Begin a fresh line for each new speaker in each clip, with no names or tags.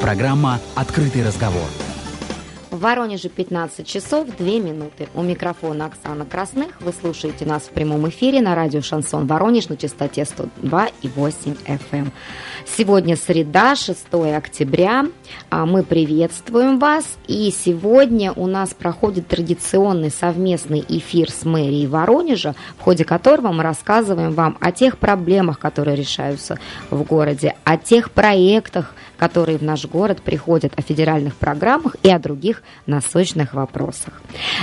Программа «Открытый разговор».
В Воронеже 15 часов 2 минуты. У микрофона Оксана Красных. Вы слушаете нас в прямом эфире на радио «Шансон Воронеж» на частоте 102,8 FM. Эм. Сегодня среда, 6 октября. А мы приветствуем вас. И сегодня у нас проходит традиционный совместный эфир с мэрией Воронежа, в ходе которого мы рассказываем вам о тех проблемах, которые решаются в городе, о тех проектах, которые в наш город приходят, о федеральных программах и о других насущных вопросах.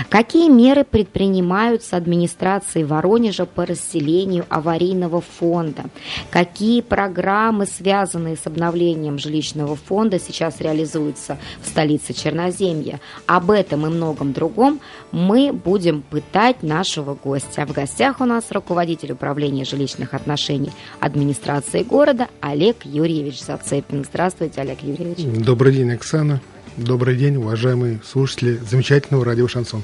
Какие меры предпринимаются администрацией Воронежа по расселению аварийного фонда? Какие программы, связанные с обновлением жилищного фонда, сейчас реализуются в столице Черноземья? Об этом и многом другом мы будем пытать нашего гостя. В гостях у нас руководитель управления жилищных отношений администрации города Олег Юрьевич Зацепин. Здравствуйте. Здравствуйте, Олег Юрьевич.
Добрый день, Оксана. Добрый день, уважаемые слушатели замечательного радио «Шансон».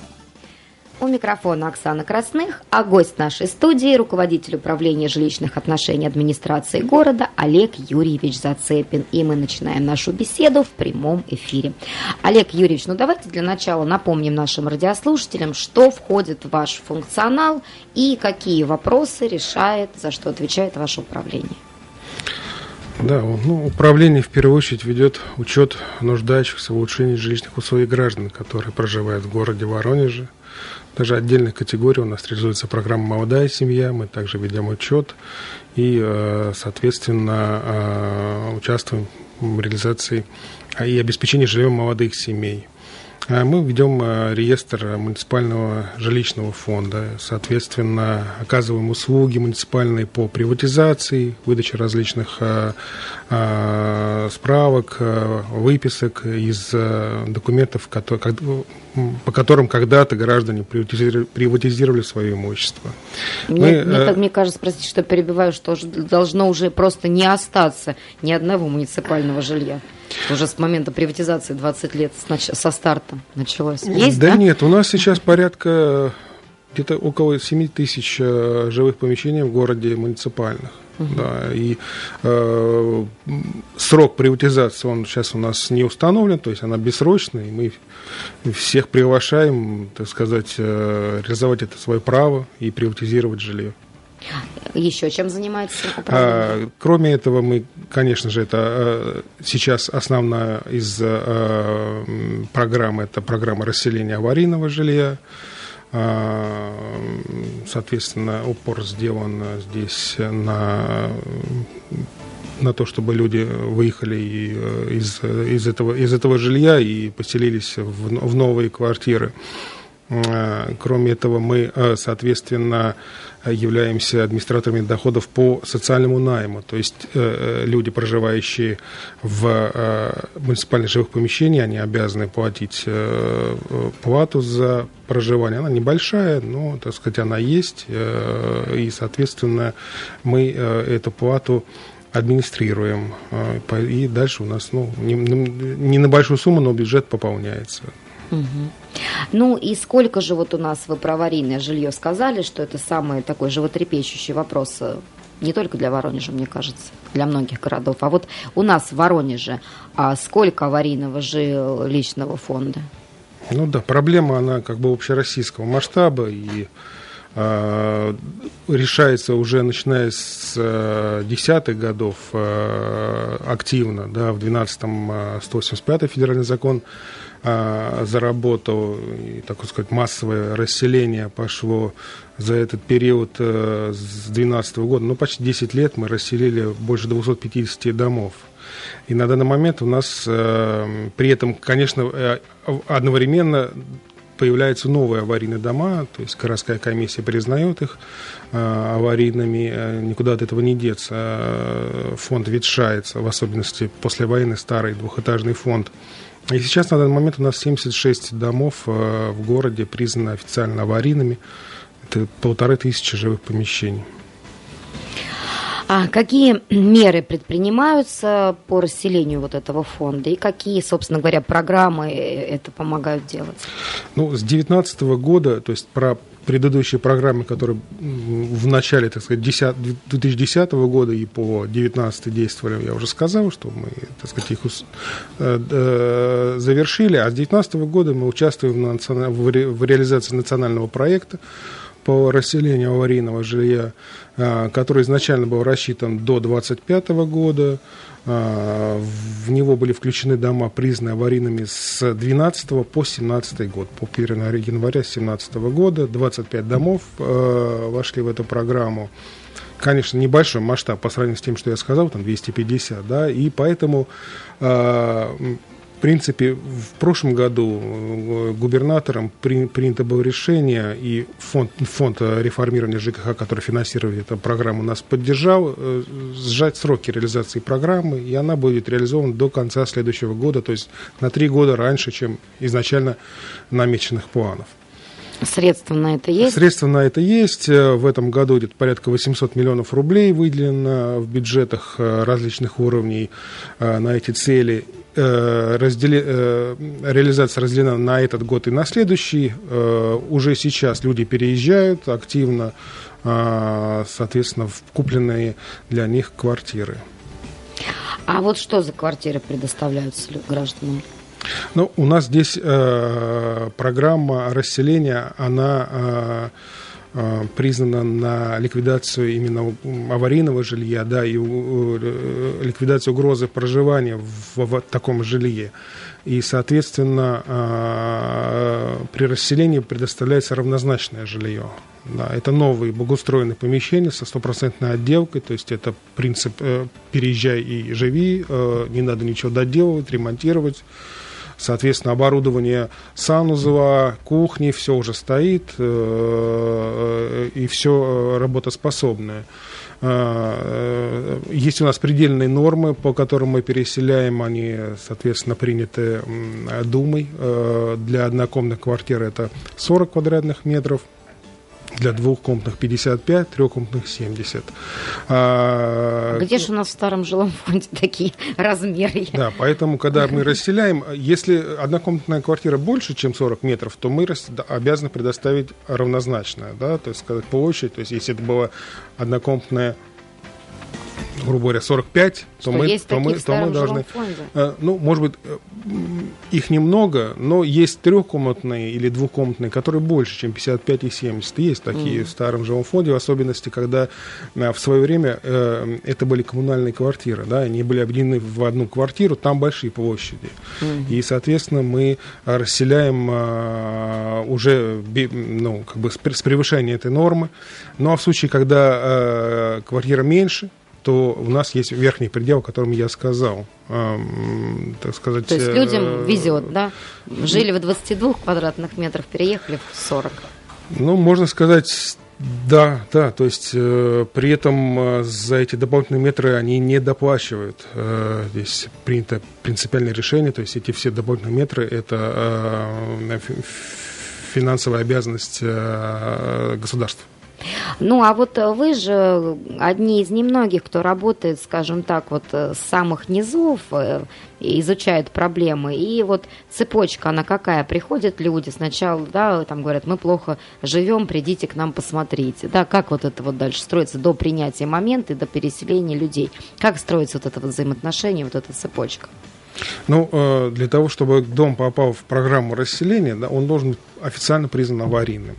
Микрофона Оксана Красных, а гость нашей студии – руководитель управления жилищных отношений администрации города Олег Юрьевич Зацепин. И мы начинаем нашу беседу в прямом эфире. Олег Юрьевич, ну давайте для начала напомним нашим радиослушателям, что входит в ваш функционал и какие вопросы решает, за что отвечает ваше управление.
Да, ну, управление в первую очередь ведет учет нуждающихся в улучшении жилищных условий граждан, которые проживают в городе Воронеже – даже отдельных категорий у нас реализуется программа «Молодая семья», мы также ведем учет и, э, соответственно, э, участвуем в реализации и обеспечении жильем молодых семей. А мы ведем э, реестр муниципального жилищного фонда, соответственно, оказываем услуги муниципальные по приватизации, выдаче различных э, э, справок, выписок из документов, по которым когда-то граждане приватизировали свое имущество.
Мне, Мы, мне, мне кажется, простите, что перебиваю, что должно уже просто не остаться ни одного муниципального жилья. Уже с момента приватизации 20 лет со старта началось. Есть,
да, да? нет, у нас сейчас порядка где-то около 7 тысяч э, живых помещений в городе муниципальных. Да, и э, срок приватизации он сейчас у нас не установлен, то есть она бессрочная, и мы всех приглашаем, так сказать, э, реализовать это свое право и приватизировать жилье.
Еще чем занимается
А, кроме этого, мы, конечно же, это а, сейчас основная из а, программ, это программа расселения аварийного жилья. А, соответственно, упор сделан здесь на на то, чтобы люди выехали из, из, этого, из этого жилья и поселились в, в новые квартиры. Кроме этого, мы, соответственно, являемся администраторами доходов по социальному найму. То есть э, э, люди, проживающие в э, муниципальных живых помещениях, они обязаны платить плату за проживание. Она небольшая, но, так сказать, она есть. И, соответственно, мы эту плату администрируем. И дальше у нас ну, не, не на большую сумму, но бюджет пополняется.
Угу. Ну и сколько же вот у нас вы про аварийное жилье сказали, что это самый такой животрепещущий вопрос э, не только для Воронежа, мне кажется, для многих городов. А вот у нас в Воронеже а сколько аварийного жилищного фонда?
Ну да, проблема, она как бы общероссийского масштаба и э, решается уже начиная с э, десятых годов э, активно, да, в 12-м э, 185 федеральный закон заработал, и, так сказать, массовое расселение пошло за этот период э, с 2012 года, ну, почти 10 лет мы расселили больше 250 домов. И на данный момент у нас э, при этом, конечно, э, одновременно появляются новые аварийные дома, то есть городская комиссия признает их аварийными, никуда от этого не деться. Фонд ветшается, в особенности послевоенный старый двухэтажный фонд и сейчас на данный момент у нас 76 домов э, в городе признаны официально аварийными. Это полторы тысячи живых помещений.
А какие меры предпринимаются по расселению вот этого фонда и какие, собственно говоря, программы это помогают делать?
Ну, с 2019 года, то есть про предыдущие программы, которые в начале, так сказать, 10, 2010 года и по 2019 действовали, я уже сказал, что мы, так сказать, их э, э, завершили, а с 2019 года мы участвуем в реализации национального проекта по расселению аварийного жилья, э, который изначально был рассчитан до 2025 года, а, в него были включены дома, признанные аварийными с 12 по 17 год. По 1 января 2017 года 25 домов э, вошли в эту программу. Конечно, небольшой масштаб по сравнению с тем, что я сказал, там 250, да, и поэтому принципе, в прошлом году э, губернатором при, принято было решение, и фонд, фонд реформирования ЖКХ, который финансирует эту программу, нас поддержал, э, сжать сроки реализации программы, и она будет реализована до конца следующего года, то есть на три года раньше, чем изначально намеченных планов.
Средства на это есть?
Средства на это есть. В этом году где-то порядка 800 миллионов рублей выделено в бюджетах различных уровней на эти цели. Раздели... Реализация разделена на этот год и на следующий. Уже сейчас люди переезжают активно, соответственно, в купленные для них квартиры.
А вот что за квартиры предоставляются гражданам?
Ну, у нас здесь э, программа расселения, она э, э, признана на ликвидацию именно аварийного жилья, да, и э, ликвидацию угрозы проживания в, в таком жилье. И, соответственно, э, при расселении предоставляется равнозначное жилье. Да, это новые благоустроенные помещения со стопроцентной отделкой, то есть это принцип э, «переезжай и живи», э, не надо ничего доделывать, ремонтировать. Соответственно, оборудование санузова, кухни, все уже стоит, э, и все работоспособное. Э, есть у нас предельные нормы, по которым мы переселяем, они, соответственно, приняты Думой. Э, для однокомнатной квартиры это 40 квадратных метров – для двухкомнатных 55, трехкомнатных 70.
А, Где же у нас в старом жилом фонде такие размеры?
Да, поэтому, когда мы расселяем, если однокомнатная квартира больше, чем 40 метров, то мы обязаны предоставить равнозначное, да, то есть сказать площадь, то есть если это была однокомнатная грубо говоря, 45,
то мы, то, мы, то мы должны...
Фонде? Э, ну, может быть, э, их немного, но есть трехкомнатные или двухкомнатные, которые больше, чем 55 и 70. Есть такие mm. в старом жилом фонде, в особенности, когда э, в свое время это были коммунальные квартиры, да, они были объединены в одну квартиру, там большие площади. Mm. И, соответственно, мы расселяем уже ну, как бы с превышением этой нормы. Ну, а в случае, когда квартира меньше, то у нас есть верхний предел, о котором я сказал. Эм, так сказать,
то есть людям э, везет, да? Жили в 22 квадратных метрах, переехали в 40.
Ну, можно сказать, да, да, то есть э, при этом э, за эти дополнительные метры они не доплачивают. Э, здесь принято принципиальное решение, то есть эти все дополнительные метры это э, финансовая обязанность э, государства.
Ну, а вот э, вы же одни из немногих, кто работает, скажем так, вот э, с самых низов, э, изучает проблемы. И вот цепочка, она какая? Приходят люди сначала, да, там говорят, мы плохо живем, придите к нам посмотрите. Да, как вот это вот дальше строится до принятия момента и до переселения людей? Как строится вот это вот взаимоотношение, вот эта цепочка?
Ну, для того, чтобы дом попал в программу расселения, да, он должен быть официально признан аварийным.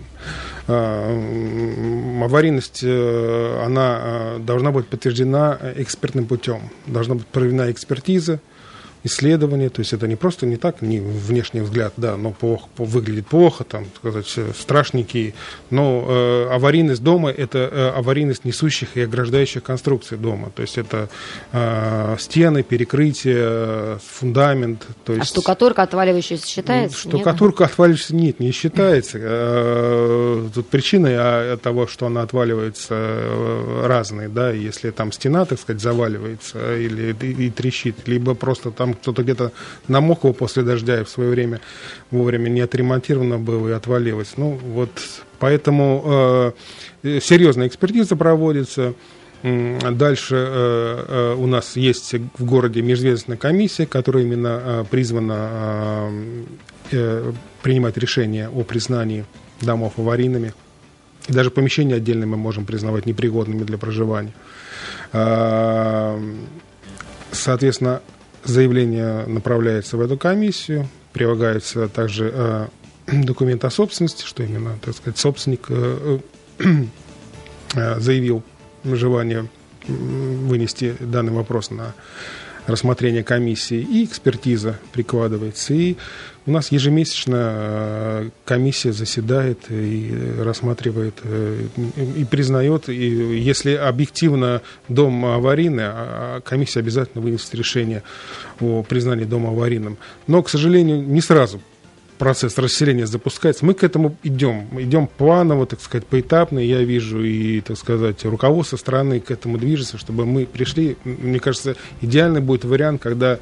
А, аварийность, э, она э, должна быть подтверждена экспертным путем. Должна быть проведена экспертиза, исследование, то есть это не просто не так, не внешний взгляд, да, но плохо, выглядит плохо, там, сказать, страшненький, но э, аварийность дома – это э, аварийность несущих и ограждающих конструкций дома, то есть это э, стены, перекрытие, фундамент. То а есть,
а штукатурка отваливающаяся считается?
Штукатурка нет? отваливающаяся нет, не считается. Э, тут причины а, того, что она отваливается, э, разные, да, если там стена, так сказать, заваливается или и, и трещит, либо просто там кто-то где-то намокал после дождя и в свое время вовремя не отремонтировано было и отвалилось. Ну, вот поэтому э, серьезная экспертиза проводится. Дальше э, э, у нас есть в городе межведомственная комиссия, которая именно э, призвана э, э, принимать решения о признании домов аварийными. даже помещения отдельные мы можем признавать непригодными для проживания. Э, соответственно, Заявление направляется в эту комиссию, прилагается также э, документ о собственности, что именно, так сказать, собственник э, э, заявил желание вынести данный вопрос на рассмотрение комиссии, и экспертиза прикладывается. И у нас ежемесячно э, комиссия заседает и рассматривает, э, и признает, и если объективно дом аварийный, а, а комиссия обязательно вынесет решение о признании дома аварийным. Но, к сожалению, не сразу процесс расселения запускается, мы к этому идем. Идем планово, так сказать, поэтапно. Я вижу и, так сказать, руководство страны к этому движется, чтобы мы пришли. Мне кажется, идеальный будет вариант, когда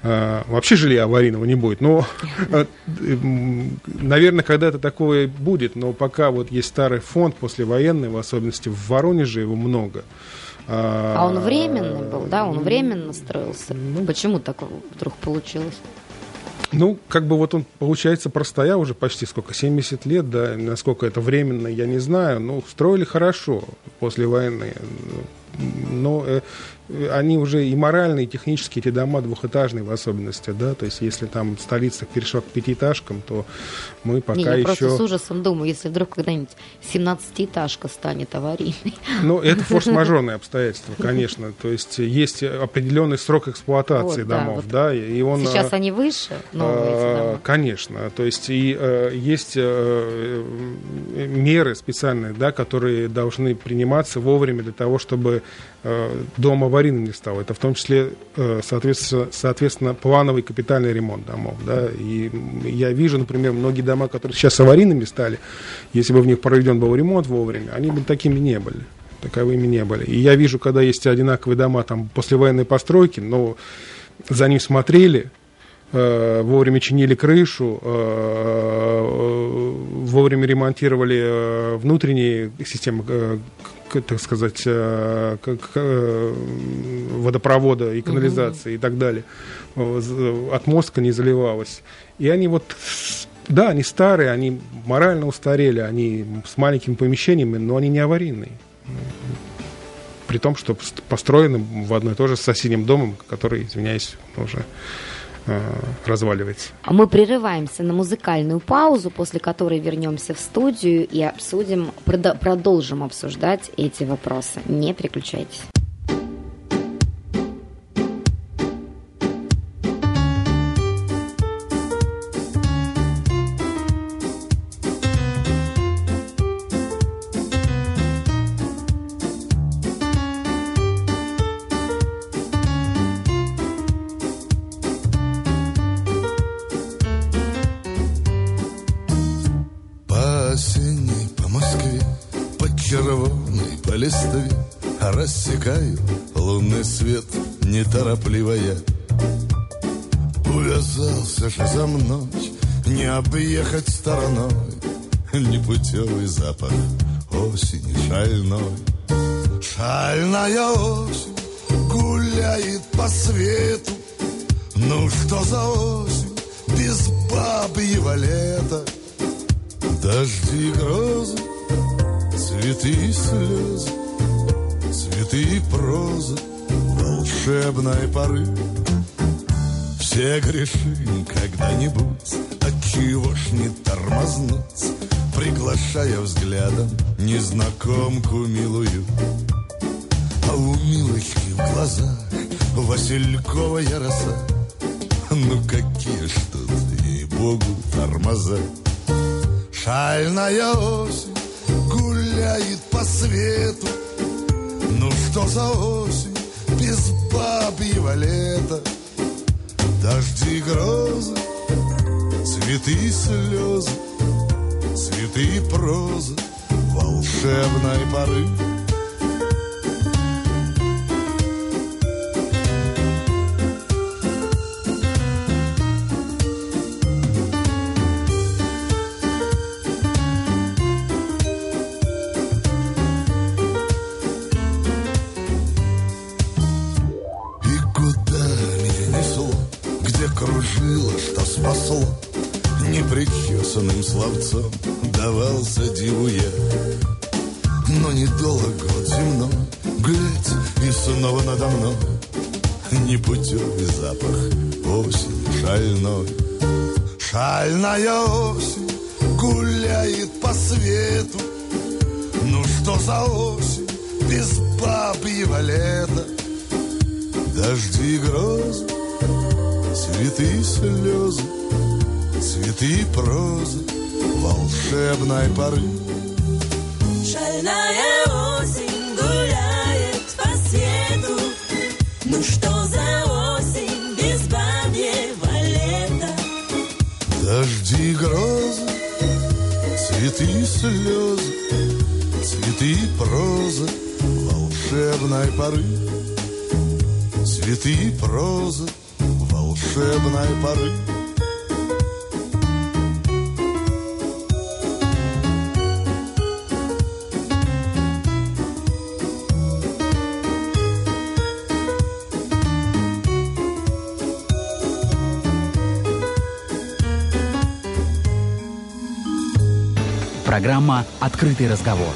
А, вообще жилья аварийного не будет. Но, э, наверное, когда-то такое будет, но пока вот есть старый фонд послевоенный, в особенности в Воронеже его много.
А он временный был, да? Он временно строился. Ну, Почему так вдруг получилось?
Ну, как бы вот он, получается, простоял уже почти сколько, 70 лет, да, насколько это временно, я не знаю, но строили хорошо после войны. Но э, они уже и моральные, и технические, эти дома двухэтажные в особенности, да, то есть если там столица перешла к пятиэтажкам, то мы пока
Не, я
еще...
просто с ужасом думаю, если вдруг когда-нибудь 17-этажка станет аварийной.
Ну, это форс-мажорные обстоятельства, конечно, то есть есть определенный срок эксплуатации
Вот, да,
домов,
вот.
да, и он...
Сейчас
э,
они выше, новые
А,
дома.
Конечно, то есть и э, есть э, меры специальные, да, которые должны приниматься вовремя для того, чтобы э, дом аварийным не стал. Это в том числе, э, соответственно, плановый капитальный ремонт домов. Да? И я вижу, например, многие дома, которые сейчас аварийными стали, если бы в них проведен был ремонт вовремя, они бы такими не были. Таковыми не были. И я вижу, когда есть одинаковые дома там послевоенной постройки, но за ним смотрели, э, вовремя чинили крышу, э, вовремя ремонтировали э, внутренние системы, э, так сказать, э, к- к- э, водопровода и канализации и так далее. Э, з- Отмостка не заливалась. И они вот, да, они старые, они морально устарели, они с маленькими помещениями, но они не аварийные. При том, что пост- построены в одно и то же с соседним домом, который, извиняюсь, уже э, разваливается.
А мы прерываемся на музыкальную паузу, после которой вернемся в студию и обсудим, продо- продолжим обсуждать эти вопросы. Не переключайтесь.
За мной, не объехать стороной. Непутевый запах осени шальной. Шальная осень гуляет по свету. Ну что за осень без бабьего лета? Дожди и грозы, цветы и слезы, цветы и прозы, волшебной поры. Все грешим когда-нибудь, отчего ж не тормознуть, приглашая взглядом незнакомку милую. А у милочки в глазах васильковая роса, ну какие ж тут, ей-богу, тормоза. Шальная осень гуляет по свету Ну что за осень без бабьего лета Дожди и грозы, цветы слезы Цветы прозы волшебной поры прозы волшебной поры.
Шальная осень гуляет по свету. Ну что за осень без бабьего лета?
Дожди и грозы, цветы и слезы, цветы и прозы волшебной поры. Цветы и прозы волшебной волшебной поры.
Программа «Открытый разговор».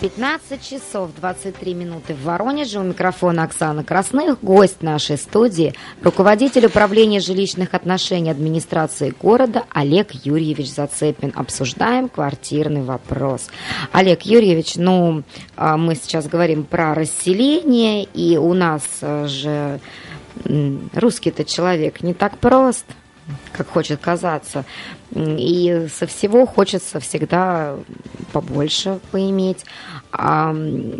15 часов 23 минуты в Воронеже. У микрофона Оксана Красных. Гость нашей студии, руководитель управления жилищных отношений администрации города Олег Юрьевич Зацепин. Обсуждаем квартирный вопрос. Олег Юрьевич, ну, а, мы сейчас говорим про расселение, и у нас же русский-то человек не так прост как хочет казаться. И со всего хочется всегда побольше поиметь. А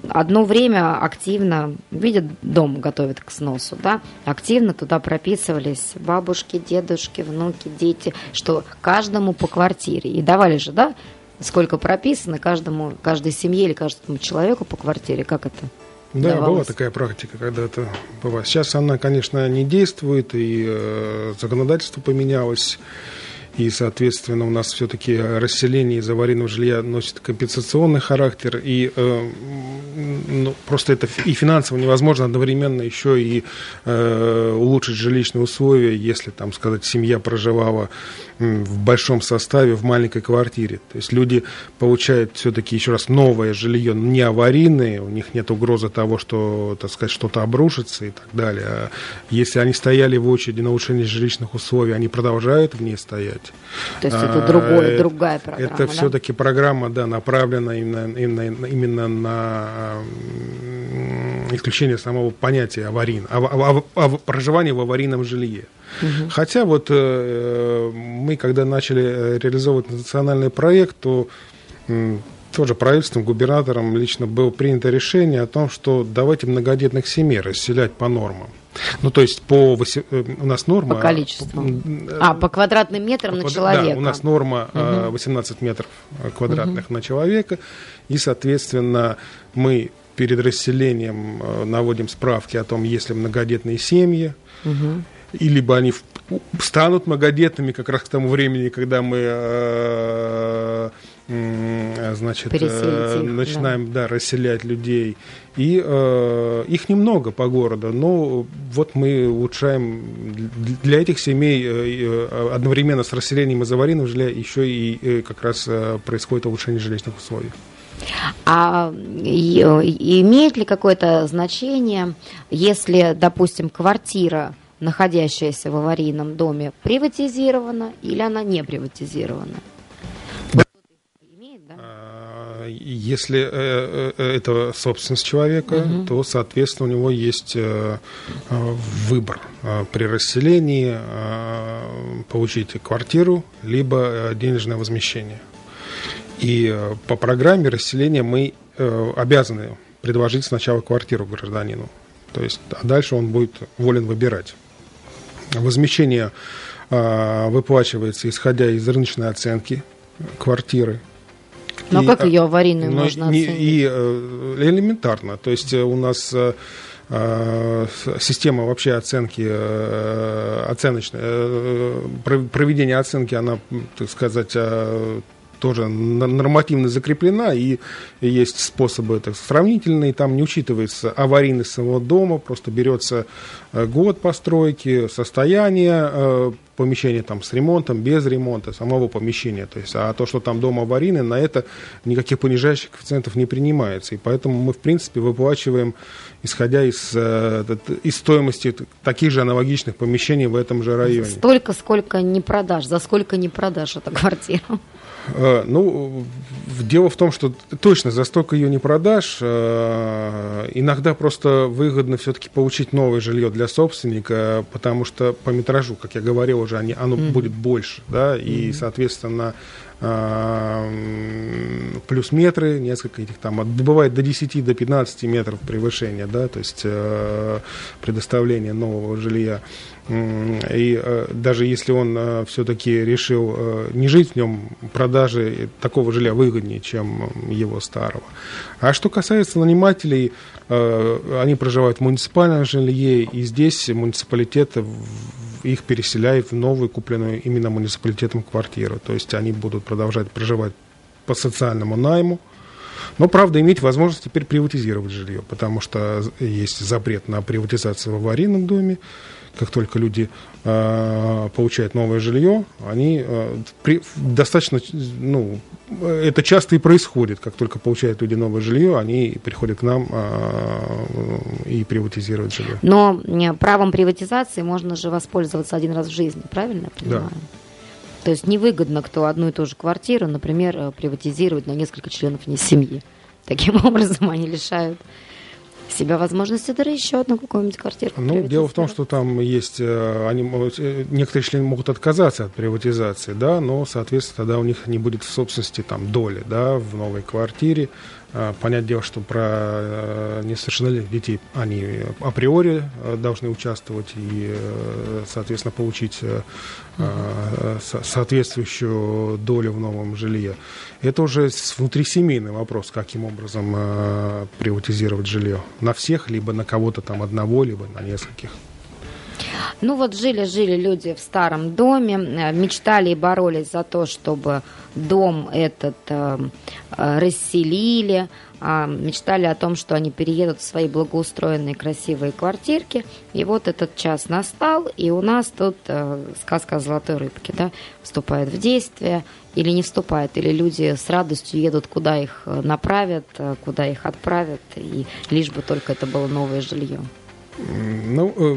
одно время активно, видят, дом готовят к сносу, да, активно туда прописывались бабушки, дедушки, внуки, дети, что каждому по квартире. И давали же, да, сколько прописано каждому, каждой семье или каждому человеку по квартире, как это?
Да,
давалось?
была такая практика, когда это бывает. Сейчас она, конечно, не действует, и э, законодательство поменялось, и, соответственно, у нас все-таки расселение из аварийного жилья носит компенсационный характер, и э, ну, просто это и финансово невозможно одновременно еще и э, улучшить жилищные условия, если, там сказать, семья проживала в большом составе в маленькой квартире. То есть люди получают все-таки еще раз новое жилье, не аварийное, у них нет угрозы того, что, так сказать, что-то обрушится и так далее. А если они стояли в очереди на улучшение жилищных условий, они продолжают в ней стоять.
То есть это
А,
другое,
э,
другая программа,
Это
да?
все-таки программа, да, направлена именно, именно, именно на исключение самого понятия аварийно, ав- ав- ав- проживания в аварийном жилье. Хотя вот э, мы, когда начали э, реализовывать национальный проект, то тоже правительством, губернатором лично было принято решение о том, что давайте многодетных семей расселять по нормам. Ну, то есть по э, у нас норма...
По количеству.
э,
А, по квадратным метрам на
Квадра-
человека.
Да, у нас норма э, 18 метров э, квадратных на человека, и, соответственно, мы перед расселением наводим справки о том, есть ли многодетные семьи, и либо они станут многодетными как раз к тому времени, когда мы э, значит,
Переселите
э,
их, да.
начинаем да, расселять людей. И э, их немного по городу, но вот мы улучшаем для этих семей э, э, одновременно с расселением из аварийного жилья еще и э, как раз э, происходит улучшение жилищных условий.
А и имеет ли какое-то значение, если, допустим, квартира, находящаяся в аварийном доме, приватизирована или она не приватизирована?
Если э, э, это собственность человека, то, соответственно, у него есть э, выбор при расселении получить квартиру либо денежное возмещение. И по программе расселения мы обязаны предложить сначала квартиру гражданину. То есть, а дальше он будет волен выбирать. Возмещение выплачивается исходя из рыночной оценки квартиры.
Но
И,
как ее аварийную
но
можно
не-
оценить?
И э, элементарно. То есть э, у нас э, система вообще оценки, оценочная, про- проведение оценки, она, так сказать, тоже нормативно закреплена, и есть способы так, сравнительные, там не учитывается аварийность самого дома, просто берется э, год постройки, состояние э, помещения там, с ремонтом, без ремонта, самого помещения. То есть, а то, что там дом аварийный, на это никаких понижающих коэффициентов не принимается. И поэтому мы, в принципе, выплачиваем, исходя из, э, из стоимости таких же аналогичных помещений в этом же районе.
Столько, сколько не продашь, за сколько не продашь эту квартиру.
Э, Ну, дело в том, что точно за столько ее не продашь. Э, Иногда просто выгодно все-таки получить новое жилье для собственника, потому что по метражу, как я говорил уже, они, оно будет больше, да, и, соответственно, а, м, плюс метры, несколько этих там, бывает до 10, до 15 метров превышения, да, то есть э, предоставление нового жилья. И э, даже если он все-таки решил э, не жить в нем, продажи такого жилья выгоднее, чем его старого. А что касается нанимателей, э, они проживают в муниципальном жилье, и здесь муниципалитет их переселяет в новую, купленную именно муниципалитетом квартиру. То есть они будут продолжать проживать по социальному найму, но, правда, иметь возможность теперь приватизировать жилье, потому что есть запрет на приватизацию в аварийном доме. Как только люди получают новое жилье, они э, при- достаточно, ну, э, это часто и происходит. Как только получают люди новое жилье, они приходят к нам э, и приватизируют жилье.
Но э, правом приватизации можно же воспользоваться один раз в жизни, правильно я понимаю? То есть невыгодно, кто одну и ту же квартиру, например, э, приватизировать на несколько членов не семьи. Таким образом они лишают себя возможности да еще одну какую-нибудь квартиру.
Ну, дело в том, что там есть, э, они, э, некоторые члены могут отказаться от приватизации, да, но, соответственно, тогда у них не будет в собственности там доли, да, в новой квартире. А, Понятное дело, что про э, несовершеннолетних детей они априори э, должны участвовать и, э, соответственно, получить э, э, со- соответствующую долю в новом жилье. Это уже внутрисемейный вопрос, каким образом э, приватизировать жилье. На всех, либо на кого-то там одного, либо на нескольких.
Ну вот жили-жили люди в старом доме, э, мечтали и боролись за то, чтобы дом этот э, э, расселили, а, мечтали о том, что они переедут в свои благоустроенные красивые квартирки. И вот этот час настал, и у нас тут э, сказка о золотой рыбке да, вступает в действие или не вступает, или люди с радостью едут, куда их э, направят, э, куда их отправят, и лишь бы только это было новое жилье.
Ну, э,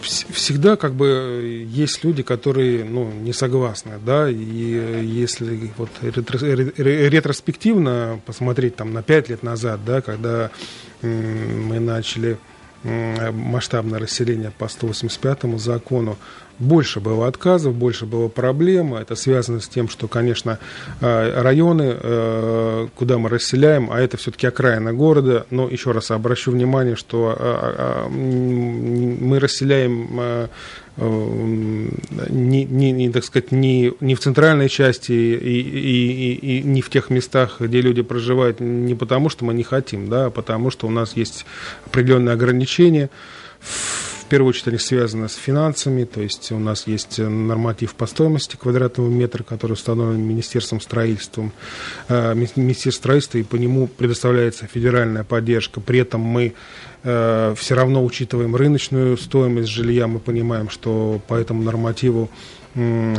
всегда как бы есть люди, которые, ну, не согласны, да, и э, если вот ретро- ре- ре- ретроспективно посмотреть там на пять лет назад, да, когда мы начали масштабное расселение по 185 закону, больше было отказов, больше было проблем. Это связано с тем, что, конечно, э, районы, э, куда мы расселяем, а это все-таки окраина города. Но еще раз обращу внимание, что э, мы расселяем не, не, не, так сказать, не, не в центральной части и, и, и, и не в тех местах, где люди проживают, не потому что мы не хотим, да, а потому что у нас есть определенные ограничения. Первую очередь они связаны с финансами, то есть у нас есть норматив по стоимости квадратного метра, который установлен Министерством строительства, э, Ми- Министерство строительства, и по нему предоставляется федеральная поддержка. При этом мы э, все равно учитываем рыночную стоимость жилья, мы понимаем, что по этому нормативу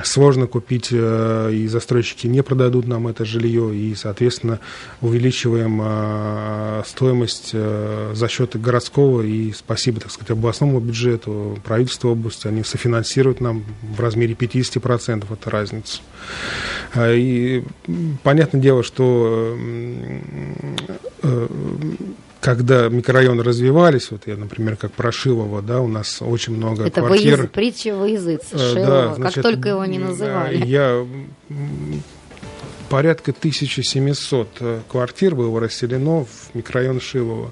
сложно купить, э, и застройщики не продадут нам это жилье, и, соответственно, увеличиваем э, стоимость э, за счет городского, и спасибо, так сказать, областному бюджету, правительству области, они софинансируют нам в размере 50% эту разницу. А, И понятное дело, что э, когда микрорайоны развивались, вот я, например, как Прошилово, да, у нас очень много
Это
квартир.
выяз... притча во языце,
Э,
Шилова,
да,
как
значит,
только его не называли.
э, Я порядка 1700 э, квартир было расселено в микрорайон Шилова.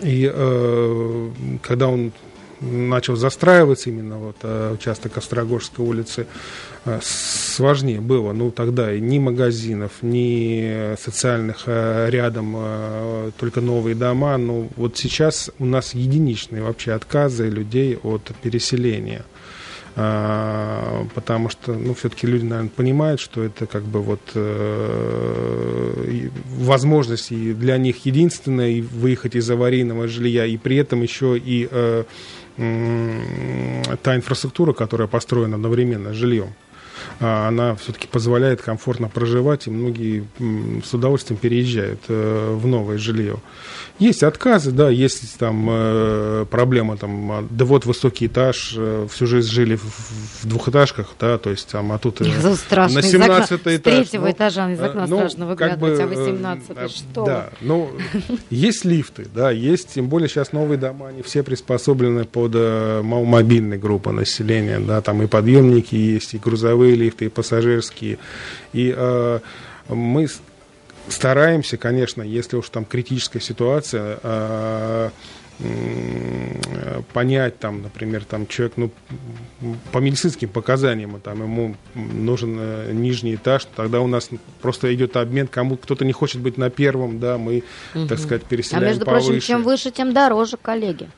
И э, когда он начал застраиваться именно вот э, участок Острогожской улицы, э, сложнее было. Ну, тогда и ни магазинов, ни социальных э, рядом, только новые дома. Но вот сейчас у нас единичные вообще отказы людей от переселения. А, потому что, ну, все-таки люди, наверное, понимают, что это как бы вот э, возможность и для них единственная и выехать из аварийного жилья, и при этом еще и э, та инфраструктура, которая построена одновременно с жильем, она все-таки позволяет комфортно проживать, и многие с удовольствием переезжают э, в новое жилье. Есть отказы, да, есть там э, проблема, там, а, да вот высокий этаж, э, всю жизнь жили в, двухэтажках, да, то есть там, а тут
Это страшно.
на
из окна-
17
С
этаж.
третьего
ну,
этажа из окна
ну,
страшно
как
выглядывать, а
бы, э,
18
э,
что?
Да, ну, есть лифты, да, есть, тем более сейчас новые дома, они все приспособлены под маломобильные группы населения, да, там и подъемники есть, и грузовые лифты, и пассажирские. И э, мы стараемся, конечно, если уж там критическая ситуация, э, понять там, например, там человек, ну, по медицинским показаниям, там ему нужен э, нижний этаж, тогда у нас просто идет обмен, кому кто-то не хочет быть на первом, да, мы, так сказать,
А
переселяем
между
повыше.
прочим, чем выше, тем дороже, коллеги.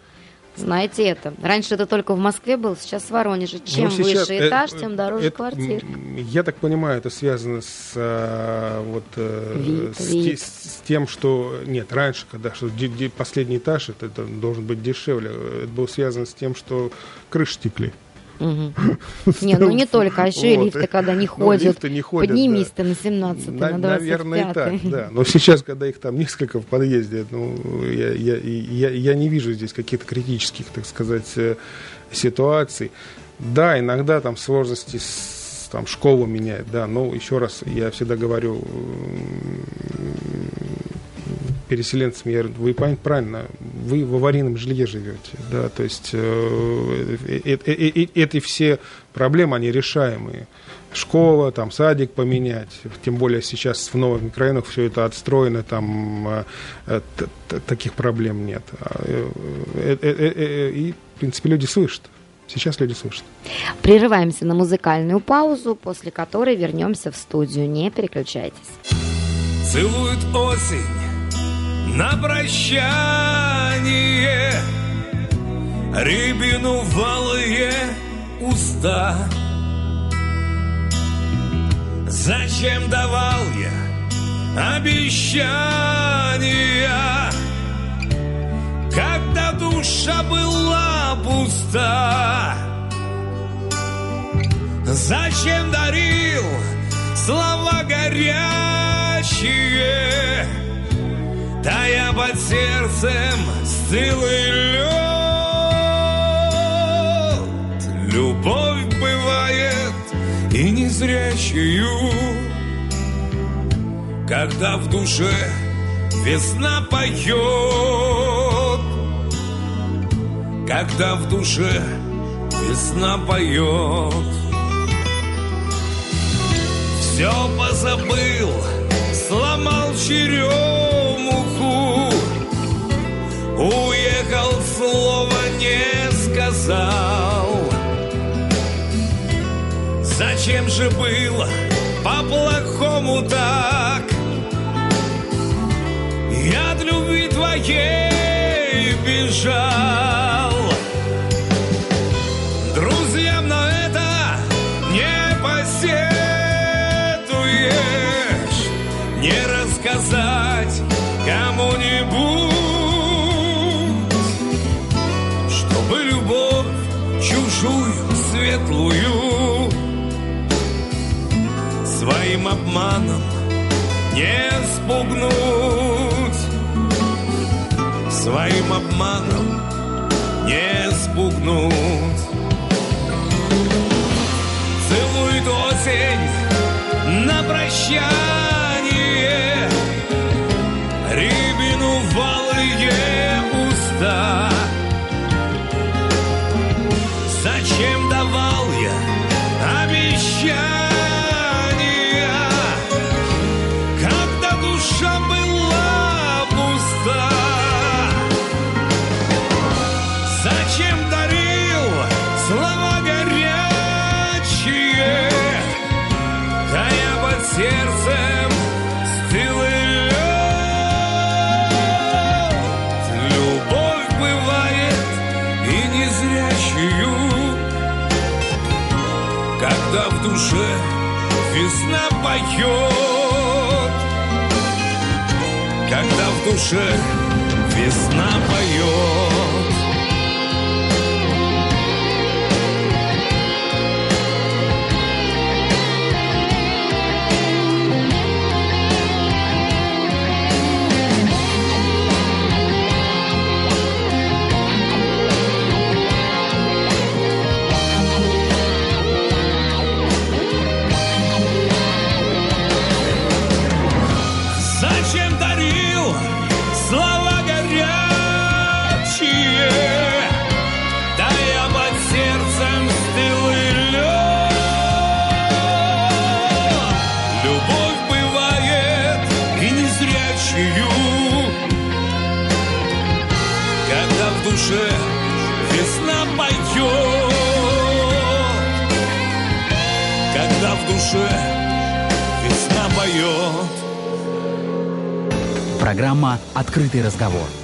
Знаете это. Раньше это только в Москве было, сейчас в Воронеже. Чем
Ну, сейчас,
выше
э,
этаж,
э,
тем дороже
это,
квартир.
м, Я так понимаю, это связано с э, вот э,
Вид,
с,
вид.
те- с тем, что нет раньше, когда что последний этаж это, это должен быть дешевле, это было связано с тем, что крыши текли.
Не, ну не только, а еще и лифты, когда не ходят.
лифты не ходят,
Поднимись ты на 17
На-
на
наверное, и
25
так, да. Но сейчас, когда их там несколько в подъезде, ну, я, не вижу здесь каких-то критических, так сказать, э, ситуаций. Да, иногда там сложности с там, школу меняет, да, но еще раз, я всегда говорю переселенцам, я говорю, вы правильно, вы в аварийном жилье живете, да, то есть э, э, э, эти все проблемы, они решаемые. Школа, там, садик поменять, тем более сейчас в новых микрорайонах все это отстроено, там таких проблем нет. А, И, в принципе, люди слышат. Сейчас люди слышат.
Прерываемся на музыкальную паузу, после которой вернемся в студию. Не переключайтесь.
Целует осень на прощание Рябину валые уста. Зачем давал я обещания Когда душа была пуста? Зачем дарил слова горячие, Тая под сердцем стылый лед? Любовь бывает и незрячую, Когда в душе весна поет, Когда в душе весна поет. Все позабыл, сломал черемуху Уехал, слова не сказал. Зачем же было по-плохому так? Я от любви твоей бежал обманом не спугнуть. Своим обманом не спугнуть. Целует осень на прощание. Рябину валые уста Душе весна поет, Когда в душе весна поет.
«Открытый разговор».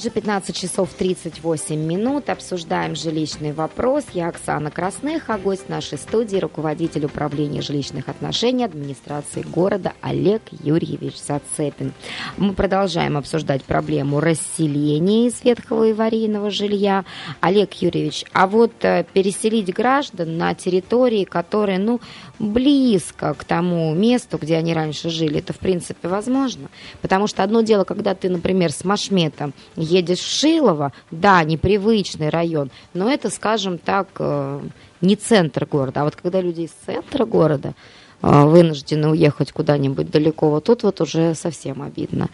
Воронеже 15 часов 38 минут. Обсуждаем жилищный вопрос. Я Оксана Красных, а гость нашей студии – руководитель управления жилищных отношений администрации города Олег Юрьевич Зацепин. Мы продолжаем обсуждать проблему расселения из ветхого и аварийного жилья. Олег Юрьевич, а вот э, переселить граждан на территории, которые, ну, близко к тому месту, где они раньше жили, это, в принципе, возможно? Потому что одно дело, когда ты, например, с Машметом едешь в Шилово, да, непривычный район, но это, скажем так, э, не центр города. А вот когда люди из центра города э, вынуждены уехать куда-нибудь далеко, вот тут вот уже совсем обидно.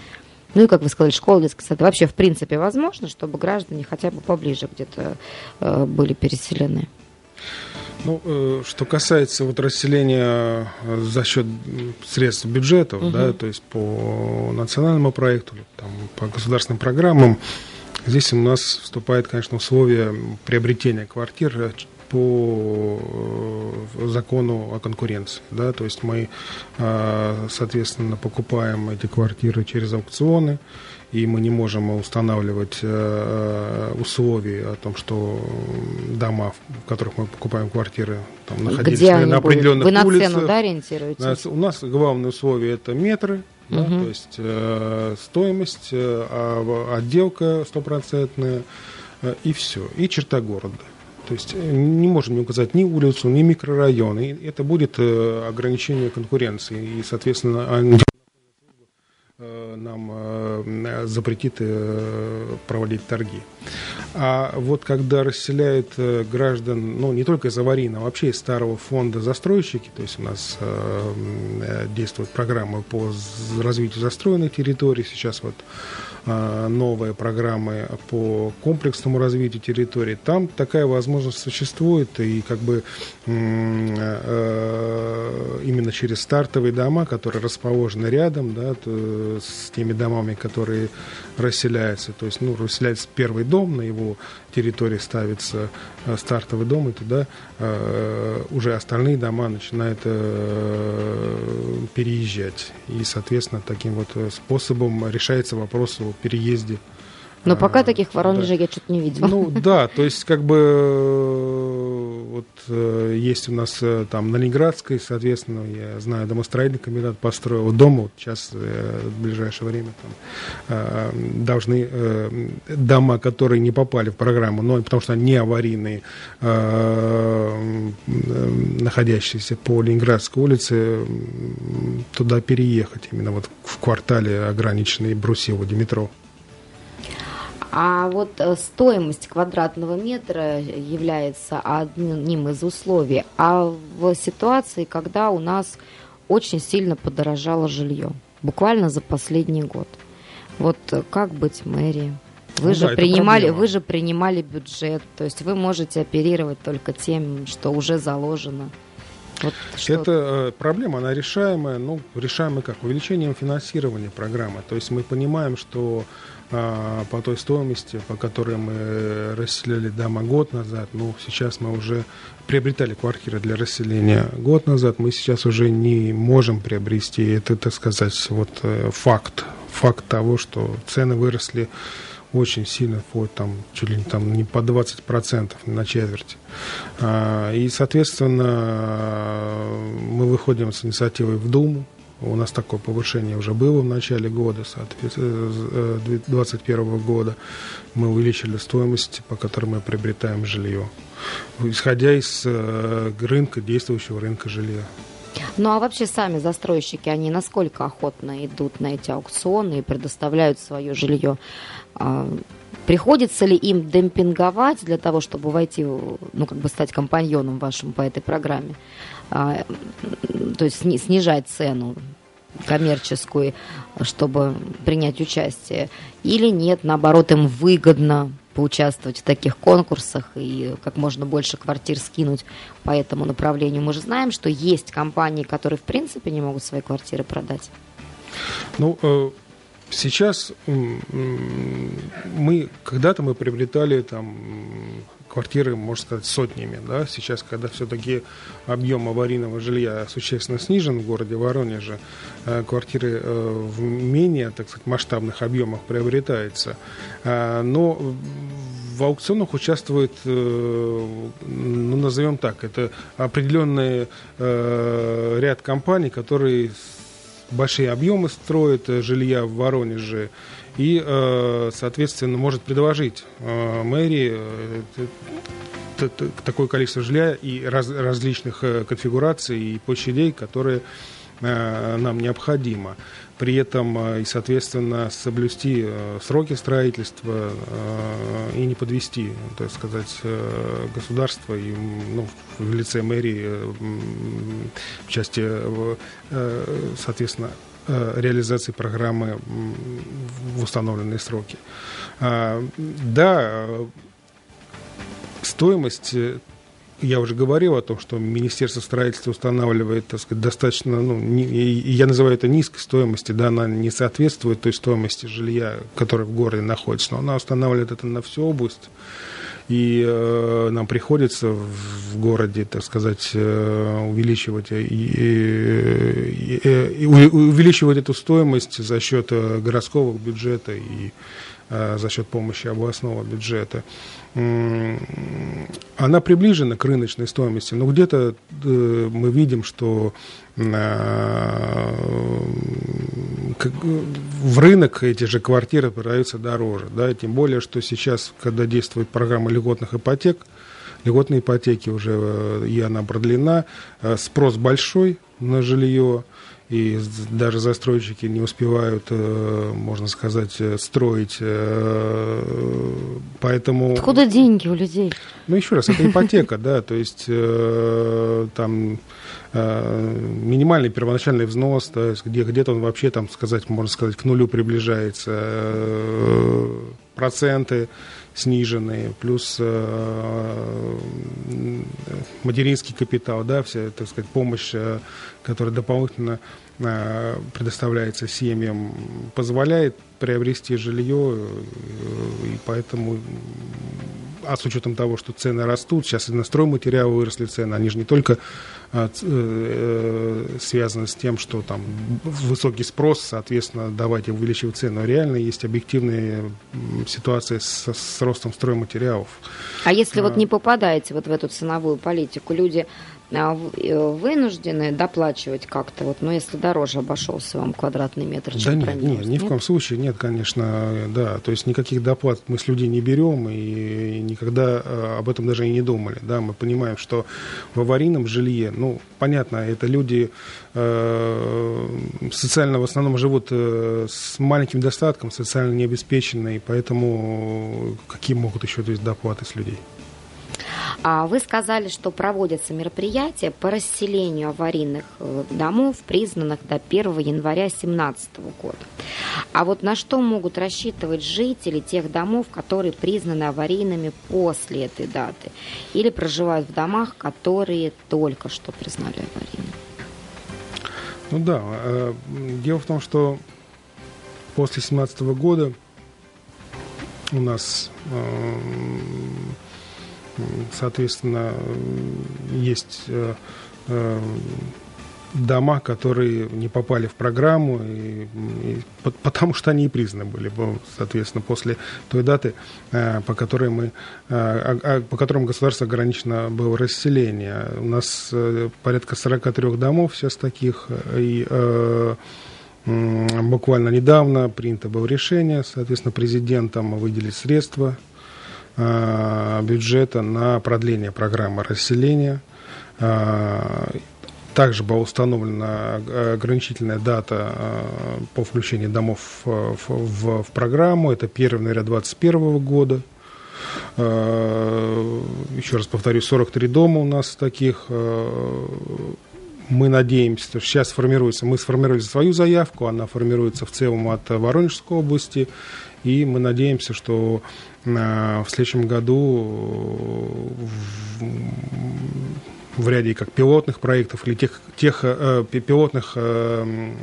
Ну и, как вы сказали, школа, детский сад. Вообще, в принципе, возможно, чтобы граждане хотя бы поближе где-то э, были переселены.
Ну, э, что касается вот расселения э, за счет средств бюджетов,
Мгм.
да, то есть по национальному проекту, там, по государственным программам, здесь у нас вступает, конечно, условие приобретения квартир э, по закону о конкуренции, да, то есть мы, соответственно, покупаем эти квартиры через аукционы, и мы не можем устанавливать э, условия о том, что дома, в которых мы покупаем квартиры, там, находились
Где
на, на определенных
Вы на
улицах.
цену, да, ориентируетесь?
У нас главное условие это метры, да,
Мгм.
то есть э, стоимость, э, а отделка стопроцентная э, и все, и черта города. То есть э, не можем не указать ни улицу, ни микрорайон, и это будет э, ограничение конкуренции, и, соответственно, они- э, нам э, запретит э, проводить торги. А вот когда расселяют э, граждан, ну, не только из аварийного, а вообще из старого фонда застройщики, то есть у нас э, э, действует программа по развитию застроенных территорий, сейчас вот э, новые программы по комплексному развитию территорий, там такая возможность существует, и как бы э, именно через стартовые дома, которые расположены рядом, да, то- с теми домами, которые расселяются, то есть, ну, расселяется первый дом, на его территории ставится э, стартовый дом, и туда э, уже остальные дома начинают э, переезжать. И, соответственно, таким вот э, способом решается вопрос о переезде.
Но пока
А,
таких в Воронеже
да.
я что-то не видела.
Ну да, то есть как бы э, вот э, есть у нас э, там на Ленинградской, соответственно, я знаю, домостроительный комбинат построил дом, вот сейчас э, в ближайшее время там должны дома, которые не попали в программу, но потому что они не аварийные, находящиеся по Ленинградской улице, туда переехать, именно вот в квартале ограниченный Брусилова, Димитров.
А вот э, стоимость квадратного метра является одним из условий. А в ситуации, когда у нас очень сильно подорожало жилье, буквально за последний год, вот э, как быть мэрии? Вы
Ну
же
да,
принимали, вы же принимали бюджет, то есть вы можете оперировать только тем, что уже заложено. Вот что
Это э, проблема, она решаемая, ну, решаемая как? Увеличением финансирования программы. То есть мы понимаем, что по той стоимости, по которой мы расселяли дома год назад, ну, сейчас мы уже приобретали квартиры для расселения год назад, мы сейчас уже не можем приобрести, это, так сказать, вот э, факт, факт того, что цены выросли очень сильно, вплоть там, чуть ли не, там, не по 20% на четверть. А, И, соответственно, мы выходим с инициативой в Думу. У нас такое повышение уже было в начале года, соответственно, 2021 года. Мы увеличили стоимость, по которой мы приобретаем жилье, исходя из э, рынка, действующего рынка жилья.
Ну а вообще сами застройщики, они насколько охотно идут на эти аукционы и предоставляют свое жилье? А, Приходится ли им демпинговать для того, чтобы войти, ну как бы стать компаньоном вашим по этой программе? А, То есть сни- снижать цену коммерческую, чтобы принять участие? Или нет, наоборот, им выгодно поучаствовать в таких конкурсах и как можно больше квартир скинуть по этому направлению. Мы же знаем, что есть компании, которые в принципе не могут свои квартиры продать.
Ну, э, сейчас мы когда-то мы приобретали там квартиры, можно сказать, сотнями. Да? Сейчас, когда все-таки объем аварийного жилья существенно снижен в городе Воронеже, э, квартиры э, в менее, так сказать, масштабных объемах приобретаются. А, Но в аукционах участвует, э, ну, назовем так, это определенный э, ряд компаний, которые большие объемы строят э, жилья в Воронеже и, э, соответственно, может предложить э, мэрии э, такое количество жилья и раз- различных конфигураций и площадей, которые нам необходимо. При этом и, соответственно, соблюсти сроки строительства и не подвести, так сказать, э, государство и, ну, в лице мэрии в части, соответственно, реализации программы в установленные сроки. А, Да, э, стоимость, э, я уже говорил о том, что Министерство строительства устанавливает, так сказать, достаточно, ну, не- я называю это низкой стоимости, да, она не соответствует той стоимости жилья, которая в городе находится, но она устанавливает это на всю область. И э, нам приходится в, городе, так сказать, э, увеличивать, и, и- и- и у- увеличивать эту стоимость за счет э, городского бюджета и э, за счет помощи областного бюджета. Она приближена к рыночной стоимости, но где-то э, мы видим, что э, э, в рынок эти же квартиры продаются дороже. Да, тем более, что сейчас, когда действует программа льготных ипотек, льготные ипотеки уже, э, и она продлена, э, спрос большой на жилье, и даже застройщики не успевают, э, можно сказать, э, строить. э, Поэтому...
Откуда деньги у людей?
Ну, еще раз, это ипотека, да, то есть там минимальный первоначальный взнос, то есть где, где-то он вообще, там сказать, можно сказать, к нулю приближается, проценты сниженные, плюс э, материнский капитал, да, вся, так сказать, помощь, э, которая дополнительно э, предоставляется семьям, позволяет приобрести жилье, и поэтому а с учетом того, что цены растут, сейчас и на стройматериалы выросли цены, они же не только а, э, э, связаны с тем, что там высокий спрос, соответственно, давайте увеличивать цены, но реально есть объективные ситуации с, с ростом стройматериалов.
А если вот не попадаете вот в эту ценовую политику, люди а, вынуждены доплачивать как-то, вот, ну, если дороже обошелся вам квадратный метр,
Да
чем
нет,
бронировать,
нет, ни в
нет?
коем случае нет, конечно, э, да. То есть никаких доплат мы с людей не берем и никогда э, об этом даже и не думали. Да, мы понимаем, что в аварийном жилье, ну, понятно, это люди э, социально в основном живут э, с маленьким достатком, социально необеспеченные, поэтому какие могут еще то есть, доплаты с людей?
А вы сказали, что проводятся мероприятия по расселению аварийных э, домов, признанных до 1 января 2017 года. А вот на что могут рассчитывать жители тех домов, которые признаны аварийными после этой даты? Или проживают в домах, которые только что признали аварийными?
Ну да, э, дело в том, что после 2017 года у нас, э, соответственно, есть э, э, дома, которые не попали в программу, и, и по- потому что они и признаны были, соответственно, после той даты, э, по которой мы, а- а- по которым государство ограничено было расселение. У нас э, порядка 43 домов сейчас таких, и буквально недавно принято было решение, соответственно, президентом выделить средства бюджета на продление программы расселения. Э, Также была установлена э, ограничительная дата э, по включению домов э, в, в- в программу. Это 1 января 2021 года. Э, Еще раз повторю, 43 дома у нас таких. Э, Мы надеемся, что сейчас формируется, мы сформировали свою заявку, она формируется в целом от э, Воронежской области, и мы надеемся, что э, в следующем году э, в, ряде как пилотных проектов или тех, тех э, пи- пилотных э, м,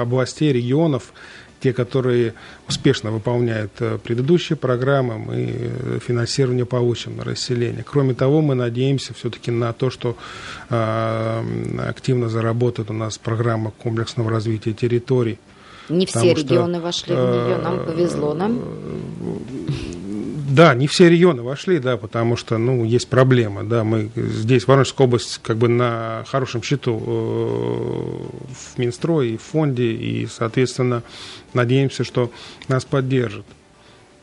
областей, регионов, те, которые успешно выполняют э, предыдущие программы, мы э, финансирование получим на расселение. Кроме того, мы надеемся все-таки на то, что э, активно заработает у нас программа комплексного развития территорий.
Не все
Потому что,
регионы вошли в нее, нам
э,
повезло нам.
Да, не все регионы вошли, да, потому что, ну, есть проблема, да, мы здесь, Воронежская область, как бы на хорошем счету э, в Минстрое и в фонде, и, соответственно, надеемся, что нас поддержат.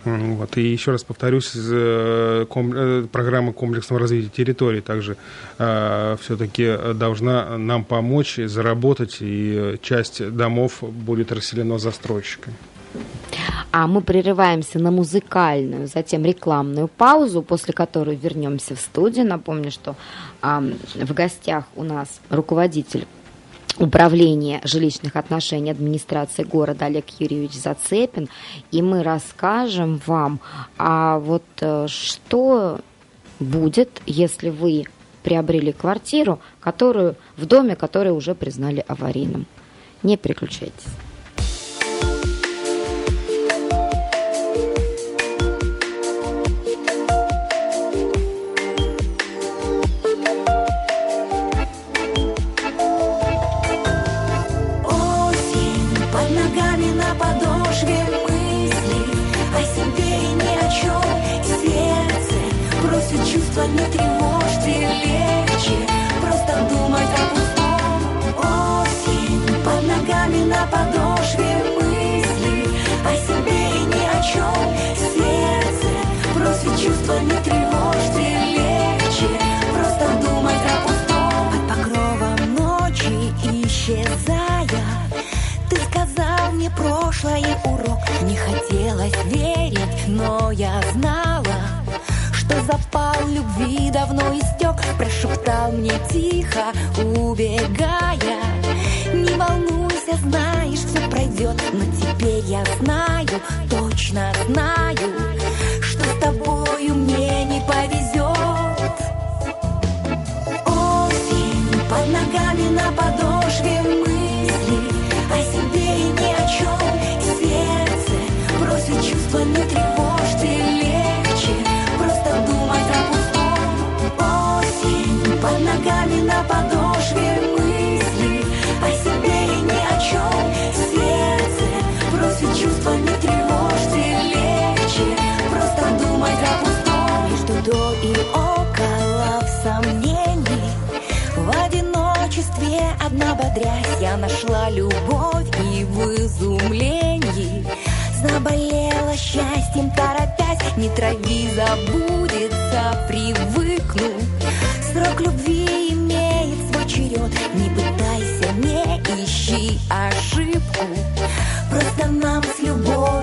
Вот. И еще раз повторюсь, э, ком- э, программа комплексного развития территории также все-таки должна нам помочь заработать, и э, часть домов будет расселена застройщиками.
А мы прерываемся на музыкальную, затем рекламную паузу, после которой вернемся в студию. Напомню, что а, в гостях у нас руководитель управления жилищных отношений администрации города Олег Юрьевич Зацепин, и мы расскажем вам, а вот э, что будет, если вы приобрели квартиру, которую в доме, который уже признали аварийным. Не переключайтесь.
Чувства не просто думать о пустом. Осень под ногами на подошве мысли О себе ни о чем Сердце просит чувства не тревожьте просто думать о пустом. Под покровом ночи исчезая Ты сказал мне прошлое урок. Не хотелось верить, но я любви давно истек. Прошептал мне тихо, убегая. Не волнуйся, знаешь, все пройдет Но теперь я знаю, точно знаю одна бодрясь. Я нашла любовь и в изумлении. Заболела счастьем, торопясь. Не трави, забудется, привыкну ошибку. Просто нам с любовью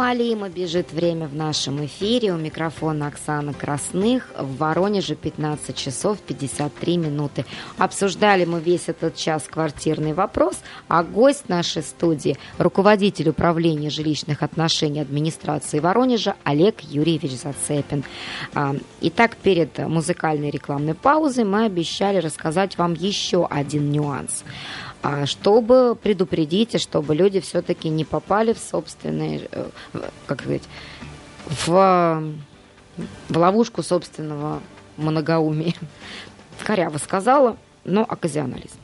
Неумолимо бежит время в нашем эфире. У микрофона Оксана Красных. В Воронеже 15 часов 53 минуты. Обсуждали мы весь этот час квартирный вопрос, а гость нашей студии – руководитель управления жилищных отношений администрации Воронежа Олег Юрьевич Зацепин. А, Итак, перед музыкальной рекламной паузой мы обещали рассказать вам еще один нюанс чтобы предупредить, и чтобы люди все-таки не попали в собственные, э, как сказать, в, в ловушку собственного многоумия. коряво сказала, но оказионализм.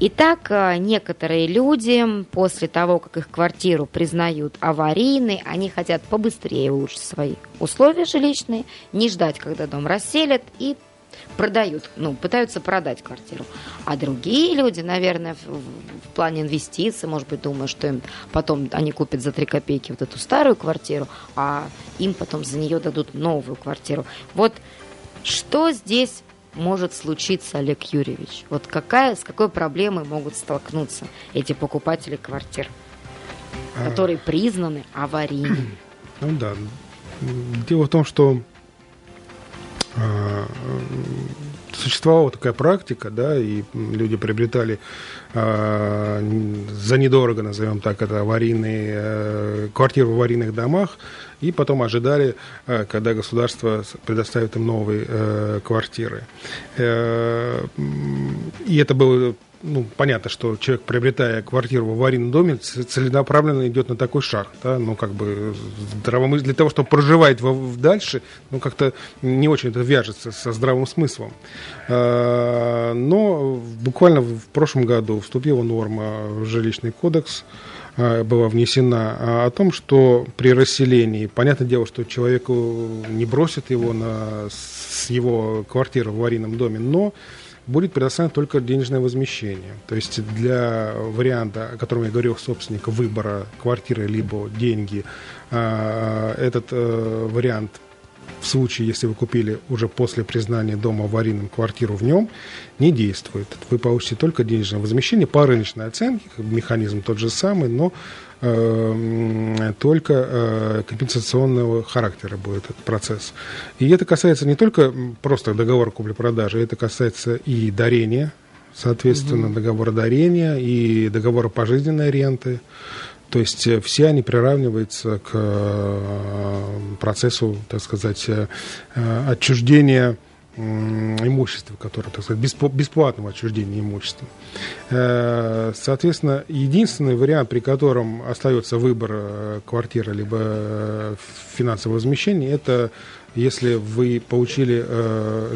Итак, э, некоторые люди после того, как их квартиру признают аварийной, они хотят побыстрее улучшить свои условия жилищные, не ждать, когда дом расселят, и продают, ну, пытаются продать квартиру. А другие люди, наверное, в, в плане инвестиций, может быть, думают, что им потом они купят за 3 копейки вот эту старую квартиру, а им потом за нее дадут новую квартиру. Вот что здесь может случиться, Олег Юрьевич? Вот какая, с какой проблемой могут столкнуться эти покупатели квартир,
А.
которые признаны аварийными?
Ну да. Дело в том, что существовала такая практика, да, и люди приобретали а, н- за недорого, назовем так, это аварийные э, квартиры в аварийных домах, и потом ожидали, э, когда государство предоставит им новые э, квартиры. Э, И это было ну, понятно, что человек, приобретая квартиру в аварийном доме, целенаправленно идет на такой шаг. Да? Ну, как бы здравомыс- для того, чтобы проживать дальше, ну, как-то не очень это вяжется со здравым смыслом. Э, Но буквально в прошлом году вступила норма в жилищный кодекс, э, была внесена а, о том, что при расселении, понятное дело, что человеку не бросят его на, с его квартиры в аварийном доме, но будет предоставлено только денежное возмещение. То есть для варианта, о котором я говорил, собственника выбора квартиры либо деньги, а, этот э, вариант в случае, если вы купили уже после признания дома аварийным квартиру в нем, не действует. Вы получите только денежное возмещение по рыночной оценке, механизм тот же самый, но только э, компенсационного характера будет этот процесс. И это касается не только просто договора купли-продажи, это касается и дарения, соответственно, договора дарения и договора пожизненной ренты. То есть э, все они приравниваются к э, процессу, так сказать, э, э, отчуждения имущества, которое, так сказать, бесплатного отчуждения имущества. Э, Соответственно, единственный вариант, при котором остается выбор э, квартиры либо э, финансового возмещения, это если вы получили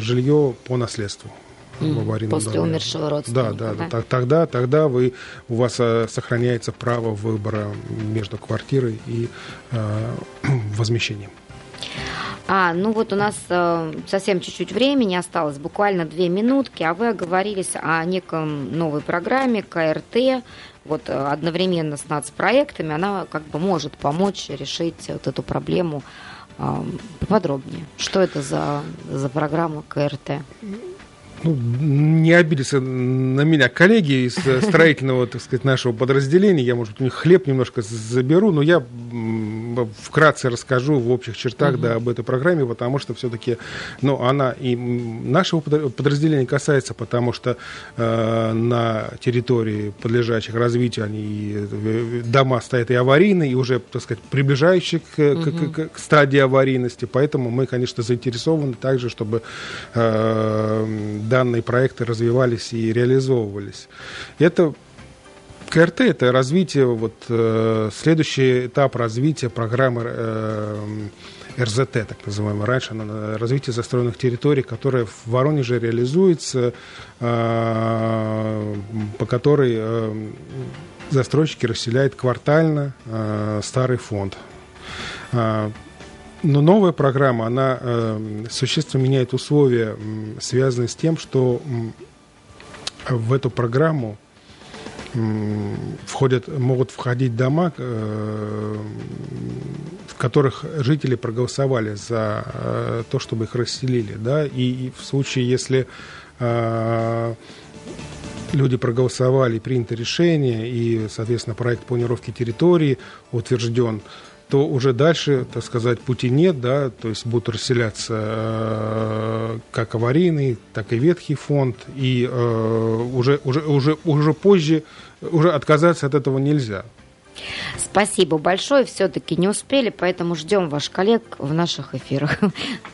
жилье по наследству. в аварийном
После
доме.
умершего родственника,
Да, да,
да?
да. Тогда, тогда вы, у вас сохраняется право выбора между квартирой и э, возмещением.
А, ну вот у нас э, совсем чуть-чуть времени осталось, буквально две минутки, а вы оговорились о неком новой программе КРТ, вот э, одновременно с нацпроектами, она как бы может помочь решить вот эту проблему э, поподробнее. Что это за, за программа КРТ?
Ну, не обидятся на меня коллеги из э, строительного, так сказать, нашего подразделения. Я, может быть, у них хлеб немножко заберу, но я вкратце расскажу в общих чертах да, об этой программе, потому что все-таки ну, она и нашего подра- подразделения касается, потому что э, на территории, подлежащих развитию, они и, э, дома стоят и аварийные, и уже, так сказать, приближающие к, к- к- к стадии аварийности. Поэтому мы, конечно, заинтересованы также, чтобы э, данные проекты развивались и реализовывались. Это КРТ это развитие, вот э, следующий этап развития программы э, РЗТ, так называемая, раньше она на- развитие застроенных территорий, которая в Воронеже реализуется, э, по которой э, застройщики расселяют квартально э, старый фонд. А, но новая программа, она э, существенно меняет условия, связанные с тем, что в эту программу входят, могут входить дома, э, в которых жители проголосовали за э, то, чтобы их расселили. Да? И, в случае, если э, люди проголосовали, принято решение, и, соответственно, проект планировки территории утвержден, то уже дальше, так сказать, пути нет, да, то есть будут расселяться э, как аварийный, так и ветхий фонд, и э, уже, уже, уже, уже позже уже отказаться от этого нельзя.
Спасибо большое, все-таки не успели, поэтому ждем ваших коллег в наших эфирах.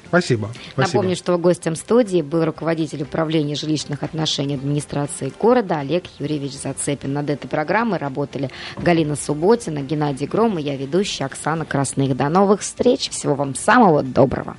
Спасибо. Спасибо.
Напомню, что гостем студии был руководитель управления жилищных отношений администрации города Олег Юрьевич Зацепин. Над этой программой работали Галина Субботина, Геннадий Гром и я ведущая Оксана Красных. До новых встреч. Всего вам самого доброго.